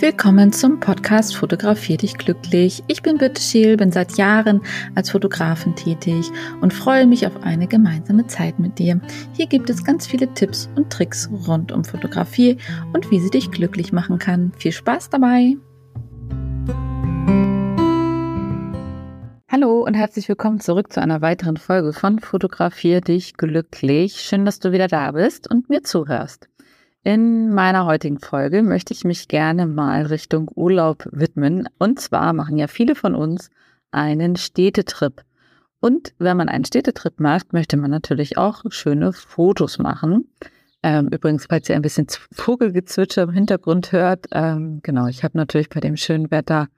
Willkommen zum Podcast Fotografier dich glücklich. Ich bin Birte Scheel, bin seit Jahren als Fotografin tätig und freue mich auf eine gemeinsame Zeit mit dir. Hier gibt es ganz viele Tipps und Tricks rund um Fotografie und wie sie dich glücklich machen kann. Viel Spaß dabei! Hallo und herzlich willkommen zurück zu einer weiteren Folge von Fotografier dich glücklich. Schön, dass du wieder da bist und mir zuhörst. In meiner heutigen Folge möchte ich mich gerne mal Richtung Urlaub widmen. Und zwar machen ja viele von uns einen Städtetrip. Und wenn man einen Städtetrip macht, möchte man natürlich auch schöne Fotos machen. Ähm, übrigens, falls ihr ein bisschen Vogelgezwitscher im Hintergrund hört, ähm, genau, ich habe natürlich bei dem schönen Wetter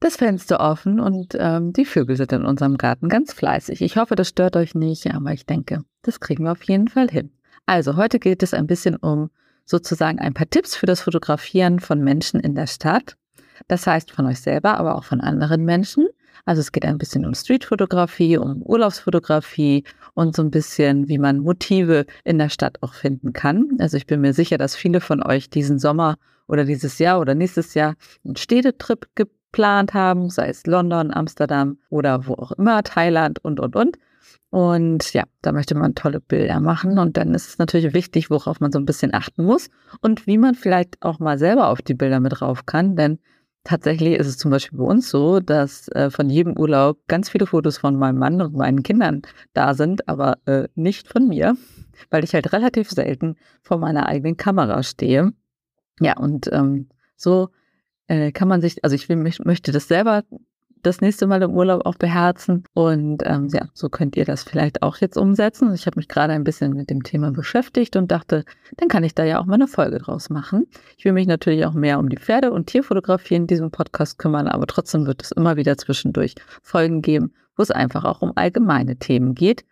das Fenster offen und ähm, die Vögel sind in unserem Garten ganz fleißig. Ich hoffe, das stört euch nicht, aber ich denke, das kriegen wir auf jeden Fall hin. Also, heute geht es ein bisschen um sozusagen ein paar Tipps für das Fotografieren von Menschen in der Stadt. Das heißt von euch selber, aber auch von anderen Menschen. Also es geht ein bisschen um Streetfotografie, um Urlaubsfotografie und so ein bisschen, wie man Motive in der Stadt auch finden kann. Also ich bin mir sicher, dass viele von euch diesen Sommer oder dieses Jahr oder nächstes Jahr einen Städtetrip geplant haben, sei es London, Amsterdam oder wo auch immer, Thailand und, und, und. Und ja, da möchte man tolle Bilder machen. Und dann ist es natürlich wichtig, worauf man so ein bisschen achten muss und wie man vielleicht auch mal selber auf die Bilder mit drauf kann. Denn tatsächlich ist es zum Beispiel bei uns so, dass äh, von jedem Urlaub ganz viele Fotos von meinem Mann und meinen Kindern da sind, aber äh, nicht von mir, weil ich halt relativ selten vor meiner eigenen Kamera stehe. Ja, und ähm, so äh, kann man sich, also ich will, möchte das selber das nächste Mal im Urlaub auch beherzen. Und ähm, ja, so könnt ihr das vielleicht auch jetzt umsetzen. Ich habe mich gerade ein bisschen mit dem Thema beschäftigt und dachte, dann kann ich da ja auch mal eine Folge draus machen. Ich will mich natürlich auch mehr um die Pferde- und Tierfotografie in diesem Podcast kümmern, aber trotzdem wird es immer wieder zwischendurch Folgen geben, wo es einfach auch um allgemeine Themen geht.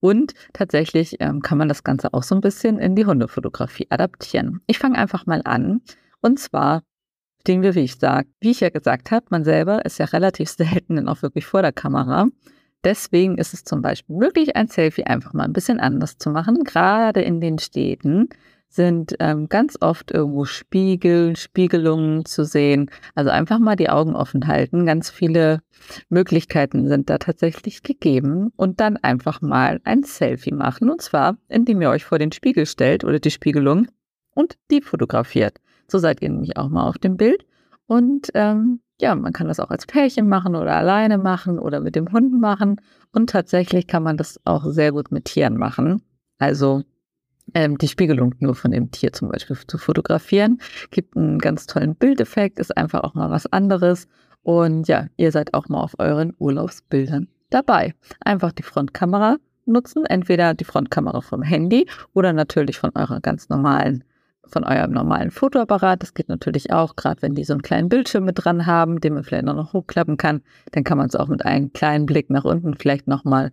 Und tatsächlich ähm, kann man das Ganze auch so ein bisschen in die Hundefotografie adaptieren. Ich fange einfach mal an. Und zwar stehen wir, wie ich sage. Wie ich ja gesagt habe, man selber ist ja relativ selten dann auch wirklich vor der Kamera. Deswegen ist es zum Beispiel möglich, ein Selfie einfach mal ein bisschen anders zu machen. Gerade in den Städten sind ähm, ganz oft irgendwo Spiegel, Spiegelungen zu sehen. Also einfach mal die Augen offen halten. Ganz viele Möglichkeiten sind da tatsächlich gegeben. Und dann einfach mal ein Selfie machen. Und zwar, indem ihr euch vor den Spiegel stellt oder die Spiegelung und die fotografiert. So seid ihr nämlich auch mal auf dem Bild. Und ähm, ja, man kann das auch als Pärchen machen oder alleine machen oder mit dem Hund machen. Und tatsächlich kann man das auch sehr gut mit Tieren machen. Also ähm, die Spiegelung nur von dem Tier zum Beispiel zu fotografieren. Gibt einen ganz tollen Bildeffekt, ist einfach auch mal was anderes. Und ja, ihr seid auch mal auf euren Urlaubsbildern dabei. Einfach die Frontkamera nutzen, entweder die Frontkamera vom Handy oder natürlich von eurer ganz normalen von eurem normalen Fotoapparat. Das geht natürlich auch, gerade wenn die so einen kleinen Bildschirm mit dran haben, den man vielleicht noch hochklappen kann. Dann kann man es auch mit einem kleinen Blick nach unten vielleicht nochmal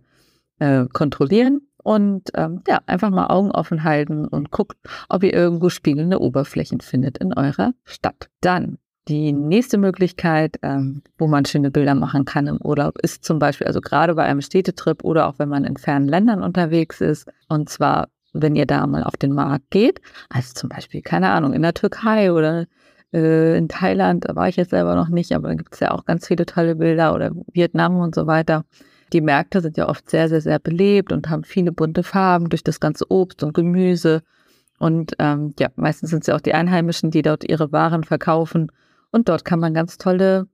äh, kontrollieren. Und ähm, ja, einfach mal Augen offen halten und guckt, ob ihr irgendwo spiegelnde Oberflächen findet in eurer Stadt. Dann die nächste Möglichkeit, ähm, wo man schöne Bilder machen kann im Urlaub, ist zum Beispiel, also gerade bei einem Städtetrip oder auch wenn man in fernen Ländern unterwegs ist, und zwar wenn ihr da mal auf den Markt geht, also zum Beispiel, keine Ahnung, in der Türkei oder äh, in Thailand, da war ich jetzt selber noch nicht, aber da gibt es ja auch ganz viele tolle Bilder oder Vietnam und so weiter. Die Märkte sind ja oft sehr, sehr, sehr belebt und haben viele bunte Farben durch das ganze Obst und Gemüse. Und ähm, ja, meistens sind es ja auch die Einheimischen, die dort ihre Waren verkaufen. Und dort kann man ganz tolle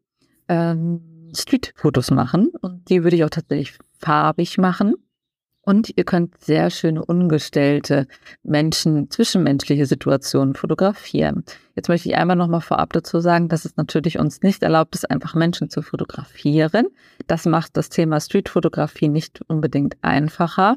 ähm, Street-Fotos machen. Und die würde ich auch tatsächlich farbig machen. Und ihr könnt sehr schöne ungestellte Menschen, zwischenmenschliche Situationen fotografieren. Jetzt möchte ich einmal nochmal vorab dazu sagen, dass es natürlich uns nicht erlaubt ist, einfach Menschen zu fotografieren. Das macht das Thema Streetfotografie nicht unbedingt einfacher.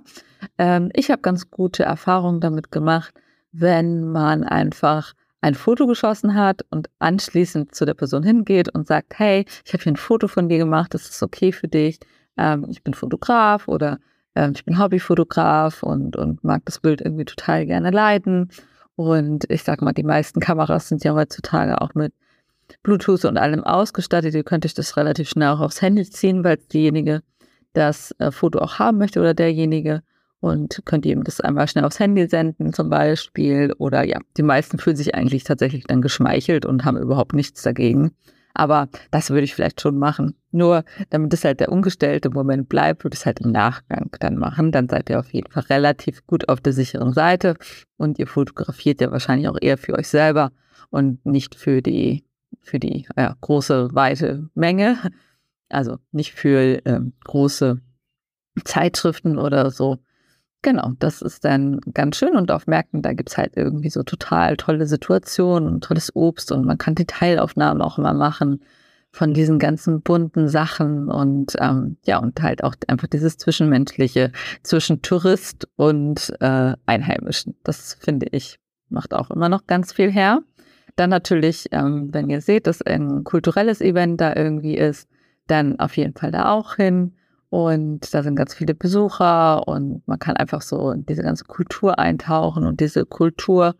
Ähm, ich habe ganz gute Erfahrungen damit gemacht, wenn man einfach ein Foto geschossen hat und anschließend zu der Person hingeht und sagt, hey, ich habe hier ein Foto von dir gemacht, das ist okay für dich, ähm, ich bin Fotograf oder ähm, ich bin Hobbyfotograf und, und mag das Bild irgendwie total gerne leiten. Und ich sag mal, die meisten Kameras sind ja heutzutage auch mit Bluetooth und allem ausgestattet. Ihr könnt euch das relativ schnell auch aufs Handy ziehen, weil diejenige das äh, Foto auch haben möchte oder derjenige. und könnt ihm das einmal schnell aufs Handy senden zum Beispiel. Oder ja, die meisten fühlen sich eigentlich tatsächlich dann geschmeichelt und haben überhaupt nichts dagegen. Aber das würde ich vielleicht schon machen. Nur damit es halt der ungestellte Moment bleibt, würde ich es halt im Nachgang dann machen. Dann seid ihr auf jeden Fall relativ gut auf der sicheren Seite und ihr fotografiert ja wahrscheinlich auch eher für euch selber und nicht für die, für die ja, große, weite Menge. Also nicht für ähm, große Zeitschriften oder so. Genau, das ist dann ganz schön und auf Märkten, da gibt es halt irgendwie so total tolle Situationen und tolles Obst und man kann Detailaufnahmen auch immer machen von diesen ganzen bunten Sachen und ähm, ja, und halt auch einfach dieses Zwischenmenschliche zwischen Tourist und äh, Einheimischen. Das finde ich, macht auch immer noch ganz viel her. Dann natürlich, ähm, wenn ihr seht, dass ein kulturelles Event da irgendwie ist, dann auf jeden Fall da auch hin. Und da sind ganz viele Besucher und man kann einfach so in diese ganze Kultur eintauchen und diese Kultur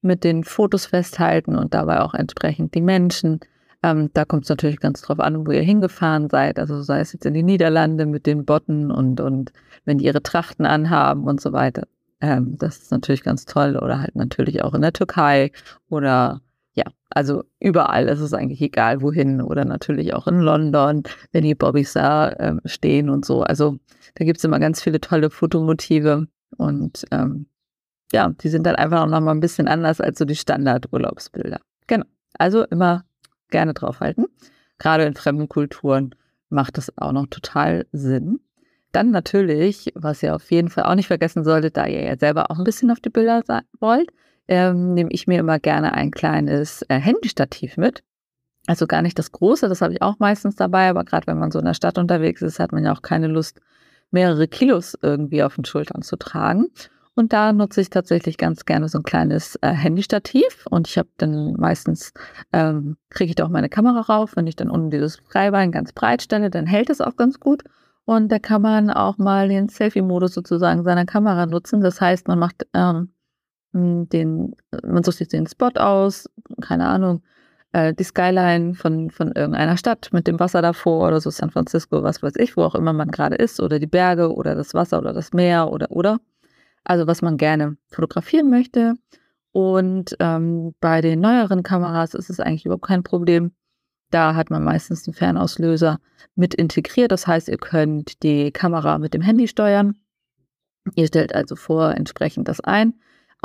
mit den Fotos festhalten und dabei auch entsprechend die Menschen. Ähm, da kommt es natürlich ganz drauf an, wo ihr hingefahren seid. Also sei es jetzt in die Niederlande mit den Botten und, und wenn die ihre Trachten anhaben und so weiter. Ähm, das ist natürlich ganz toll. Oder halt natürlich auch in der Türkei oder ja, also überall ist es eigentlich egal, wohin oder natürlich auch in London, wenn die Bobbys da ähm, stehen und so. Also da gibt es immer ganz viele tolle Fotomotive und ähm, ja, die sind dann einfach noch mal ein bisschen anders als so die Standard-Urlaubsbilder. Genau. Also immer gerne draufhalten. Gerade in fremden Kulturen macht das auch noch total Sinn. Dann natürlich, was ihr auf jeden Fall auch nicht vergessen solltet, da ihr ja selber auch ein bisschen auf die Bilder wollt, ähm, nehme ich mir immer gerne ein kleines äh, Handystativ mit. Also gar nicht das große, das habe ich auch meistens dabei, aber gerade wenn man so in der Stadt unterwegs ist, hat man ja auch keine Lust, mehrere Kilos irgendwie auf den Schultern zu tragen. Und da nutze ich tatsächlich ganz gerne so ein kleines äh, Handystativ und ich habe dann meistens, ähm, kriege ich da auch meine Kamera rauf, wenn ich dann unten dieses Freibein ganz breit stelle, dann hält es auch ganz gut. Und da kann man auch mal den Selfie-Modus sozusagen seiner Kamera nutzen. Das heißt, man macht ähm, hm, den, man sucht sich den Spot aus, keine Ahnung, äh, die Skyline von, von irgendeiner Stadt mit dem Wasser davor oder so San Francisco, was weiß ich, wo auch immer man gerade ist, oder die Berge oder das Wasser oder das Meer oder oder. Also was man gerne fotografieren möchte. Und ähm, bei den neueren Kameras ist es eigentlich überhaupt kein Problem. Da hat man meistens einen Fernauslöser mit integriert. Das heißt, ihr könnt die Kamera mit dem Handy steuern. Ihr stellt also vor entsprechend das ein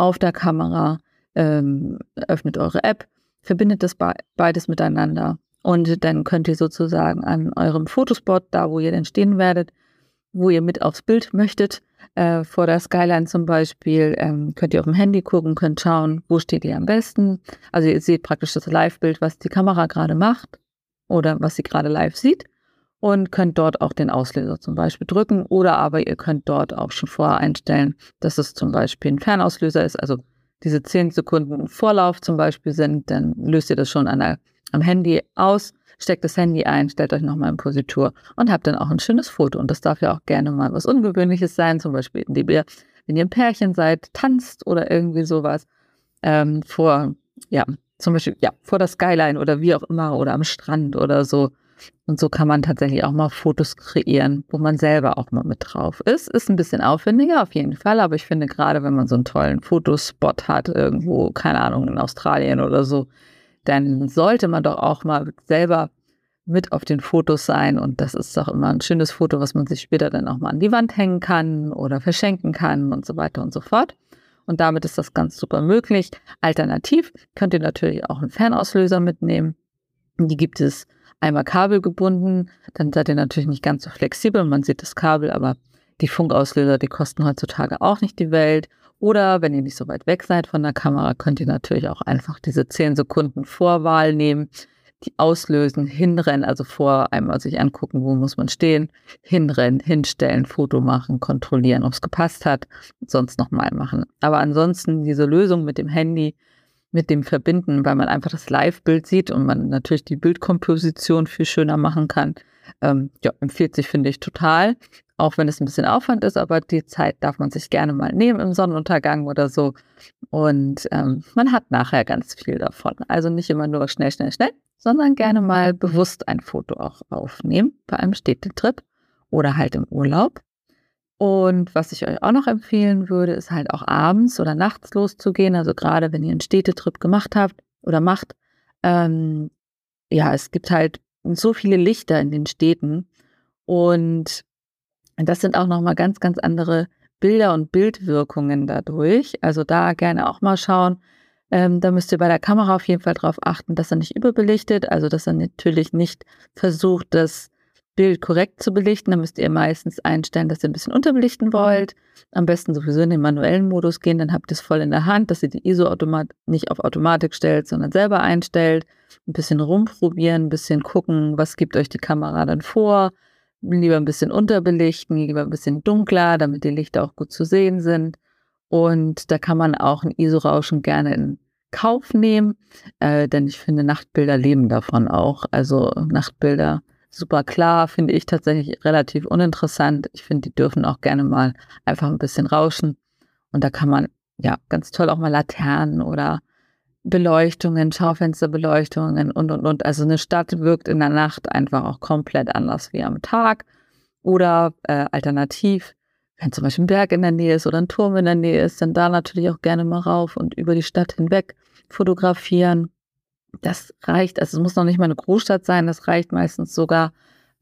auf der Kamera, ähm, öffnet eure App, verbindet das beides miteinander und dann könnt ihr sozusagen an eurem Fotospot, da wo ihr denn stehen werdet, wo ihr mit aufs Bild möchtet, äh, vor der Skyline zum Beispiel, ähm, könnt ihr auf dem Handy gucken, könnt schauen, wo steht ihr am besten. Also ihr seht praktisch das Live-Bild, was die Kamera gerade macht oder was sie gerade live sieht und könnt dort auch den Auslöser zum Beispiel drücken oder aber ihr könnt dort auch schon vorher einstellen, dass es zum Beispiel ein Fernauslöser ist, also diese 10 Sekunden Vorlauf zum Beispiel sind, dann löst ihr das schon an der, am Handy aus, steckt das Handy ein, stellt euch nochmal in Positur und habt dann auch ein schönes Foto. Und das darf ja auch gerne mal was Ungewöhnliches sein, zum Beispiel, indem ihr, wenn ihr ein Pärchen seid, tanzt oder irgendwie sowas ähm, vor, ja, zum Beispiel, ja, vor der Skyline oder wie auch immer oder am Strand oder so. Und so kann man tatsächlich auch mal Fotos kreieren, wo man selber auch mal mit drauf ist. Ist ein bisschen aufwendiger auf jeden Fall, aber ich finde gerade, wenn man so einen tollen Fotospot hat, irgendwo, keine Ahnung, in Australien oder so, dann sollte man doch auch mal selber mit auf den Fotos sein. Und das ist doch immer ein schönes Foto, was man sich später dann auch mal an die Wand hängen kann oder verschenken kann und so weiter und so fort. Und damit ist das ganz super möglich. Alternativ könnt ihr natürlich auch einen Fernauslöser mitnehmen. Die gibt es einmal Kabel gebunden, dann seid ihr natürlich nicht ganz so flexibel. Man sieht das Kabel, aber die Funkauslöser, die kosten heutzutage auch nicht die Welt. Oder wenn ihr nicht so weit weg seid von der Kamera, könnt ihr natürlich auch einfach diese 10 Sekunden Vorwahl nehmen, die auslösen, hinrennen, also vor einmal sich angucken, wo muss man stehen, hinrennen, hinstellen, Foto machen, kontrollieren, ob es gepasst hat, sonst nochmal machen. Aber ansonsten diese Lösung mit dem Handy, mit dem verbinden, weil man einfach das Live-Bild sieht und man natürlich die Bildkomposition viel schöner machen kann. Ähm, ja, empfiehlt sich, finde ich, total. Auch wenn es ein bisschen Aufwand ist, aber die Zeit darf man sich gerne mal nehmen im Sonnenuntergang oder so. Und ähm, man hat nachher ganz viel davon. Also nicht immer nur schnell, schnell, schnell, sondern gerne mal bewusst ein Foto auch aufnehmen bei einem Städtetrip oder halt im Urlaub. Und was ich euch auch noch empfehlen würde, ist halt auch abends oder nachts loszugehen. Also gerade wenn ihr einen Städtetrip gemacht habt oder macht. Ähm, ja, es gibt halt so viele Lichter in den Städten. Und das sind auch nochmal ganz, ganz andere Bilder und Bildwirkungen dadurch. Also da gerne auch mal schauen. Ähm, da müsst ihr bei der Kamera auf jeden Fall darauf achten, dass er nicht überbelichtet, also dass er natürlich nicht versucht, das Bild korrekt zu belichten. Da müsst ihr meistens einstellen, dass ihr ein bisschen unterbelichten mhm. wollt. Am besten sowieso in den manuellen Modus gehen, dann habt ihr es voll in der Hand, dass ihr die ISO automat nicht auf Automatik stellt, sondern selber einstellt. Ein bisschen rumprobieren, ein bisschen gucken, was gibt euch die Kamera dann vor. Lieber ein bisschen unterbelichten, lieber ein bisschen dunkler, damit die Lichter auch gut zu sehen sind. Und da kann man auch ein ISO-Rauschen gerne in Kauf nehmen, äh, denn ich finde, Nachtbilder leben davon auch. Also Nachtbilder super klar, finde ich tatsächlich relativ uninteressant. Ich finde, die dürfen auch gerne mal einfach ein bisschen rauschen. Und da kann man ja ganz toll auch mal Laternen oder Beleuchtungen, Schaufensterbeleuchtungen und, und, und. Also eine Stadt wirkt in der Nacht einfach auch komplett anders wie am Tag. Oder äh, alternativ, wenn zum Beispiel ein Berg in der Nähe ist oder ein Turm in der Nähe ist, dann da natürlich auch gerne mal rauf und über die Stadt hinweg fotografieren das reicht, also es muss noch nicht mal eine Großstadt sein, das reicht meistens sogar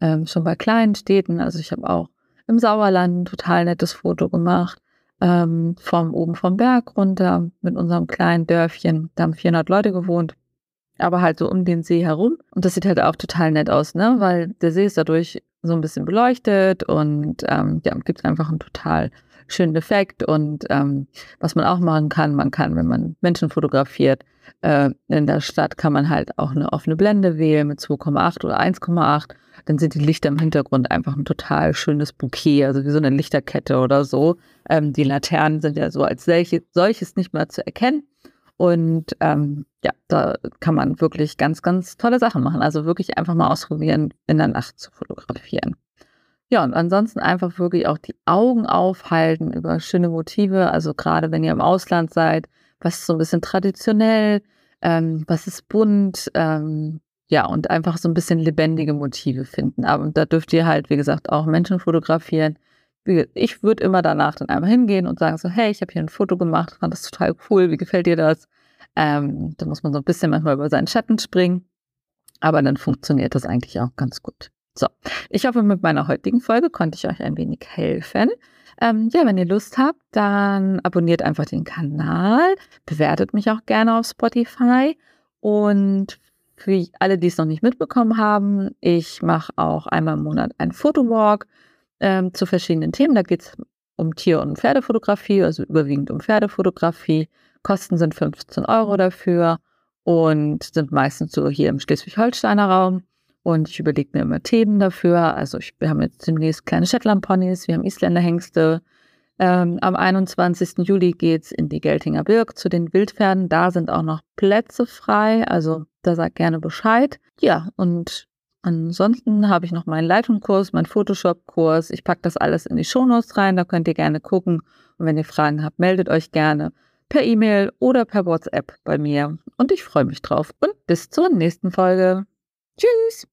ähm, schon bei kleinen Städten. Also ich habe auch im Sauerland ein total nettes Foto gemacht, ähm, vom oben vom Berg runter mit unserem kleinen Dörfchen. Da haben 400 Leute gewohnt, aber halt so um den See herum. Und das sieht halt auch total nett aus, ne? Weil der See ist dadurch so ein bisschen beleuchtet und ähm, ja, gibt einfach einen total schönen Effekt. Und ähm, was man auch machen kann, man kann, wenn man Menschen fotografiert, äh, in der Stadt kann man halt auch eine offene Blende wählen mit 2,8 oder 1,8. Dann sind die Lichter im Hintergrund einfach ein total schönes Bouquet, also wie so eine Lichterkette oder so. Ähm, die Laternen sind ja so als solche, solches nicht mehr zu erkennen. Und ähm, ja, da kann man wirklich ganz, ganz tolle Sachen machen. Also wirklich einfach mal ausprobieren, in der Nacht zu fotografieren. Ja, und ansonsten einfach wirklich auch die Augen aufhalten über schöne Motive. Also gerade wenn ihr im Ausland seid, was ist so ein bisschen traditionell, ähm, was ist bunt, ähm, ja, und einfach so ein bisschen lebendige Motive finden. Aber da dürft ihr halt, wie gesagt, auch Menschen fotografieren. Ich würde immer danach dann einmal hingehen und sagen so, hey, ich habe hier ein Foto gemacht, fand das total cool, wie gefällt dir das? Ähm, da muss man so ein bisschen manchmal über seinen Schatten springen, aber dann funktioniert das eigentlich auch ganz gut. So, ich hoffe, mit meiner heutigen Folge konnte ich euch ein wenig helfen. Ähm, ja, wenn ihr Lust habt, dann abonniert einfach den Kanal, bewertet mich auch gerne auf Spotify und für alle, die es noch nicht mitbekommen haben, ich mache auch einmal im Monat einen Fotowalk ähm, zu verschiedenen Themen. Da geht es um Tier- und Pferdefotografie, also überwiegend um Pferdefotografie. Kosten sind 15 Euro dafür und sind meistens so hier im Schleswig-Holsteiner Raum. Und ich überlege mir immer Themen dafür. Also ich, wir haben jetzt demnächst kleine Shetland-Ponys, wir haben Isländerhengste. Ähm, am 21. Juli geht es in die Geltinger Birk zu den Wildpferden. Da sind auch noch Plätze frei. Also da sagt gerne Bescheid. Ja, und ansonsten habe ich noch meinen Leitungskurs, meinen Photoshop-Kurs. Ich packe das alles in die Shownotes rein. Da könnt ihr gerne gucken. Und wenn ihr Fragen habt, meldet euch gerne per E-Mail oder per WhatsApp bei mir. Und ich freue mich drauf. Und bis zur nächsten Folge. Tschüss!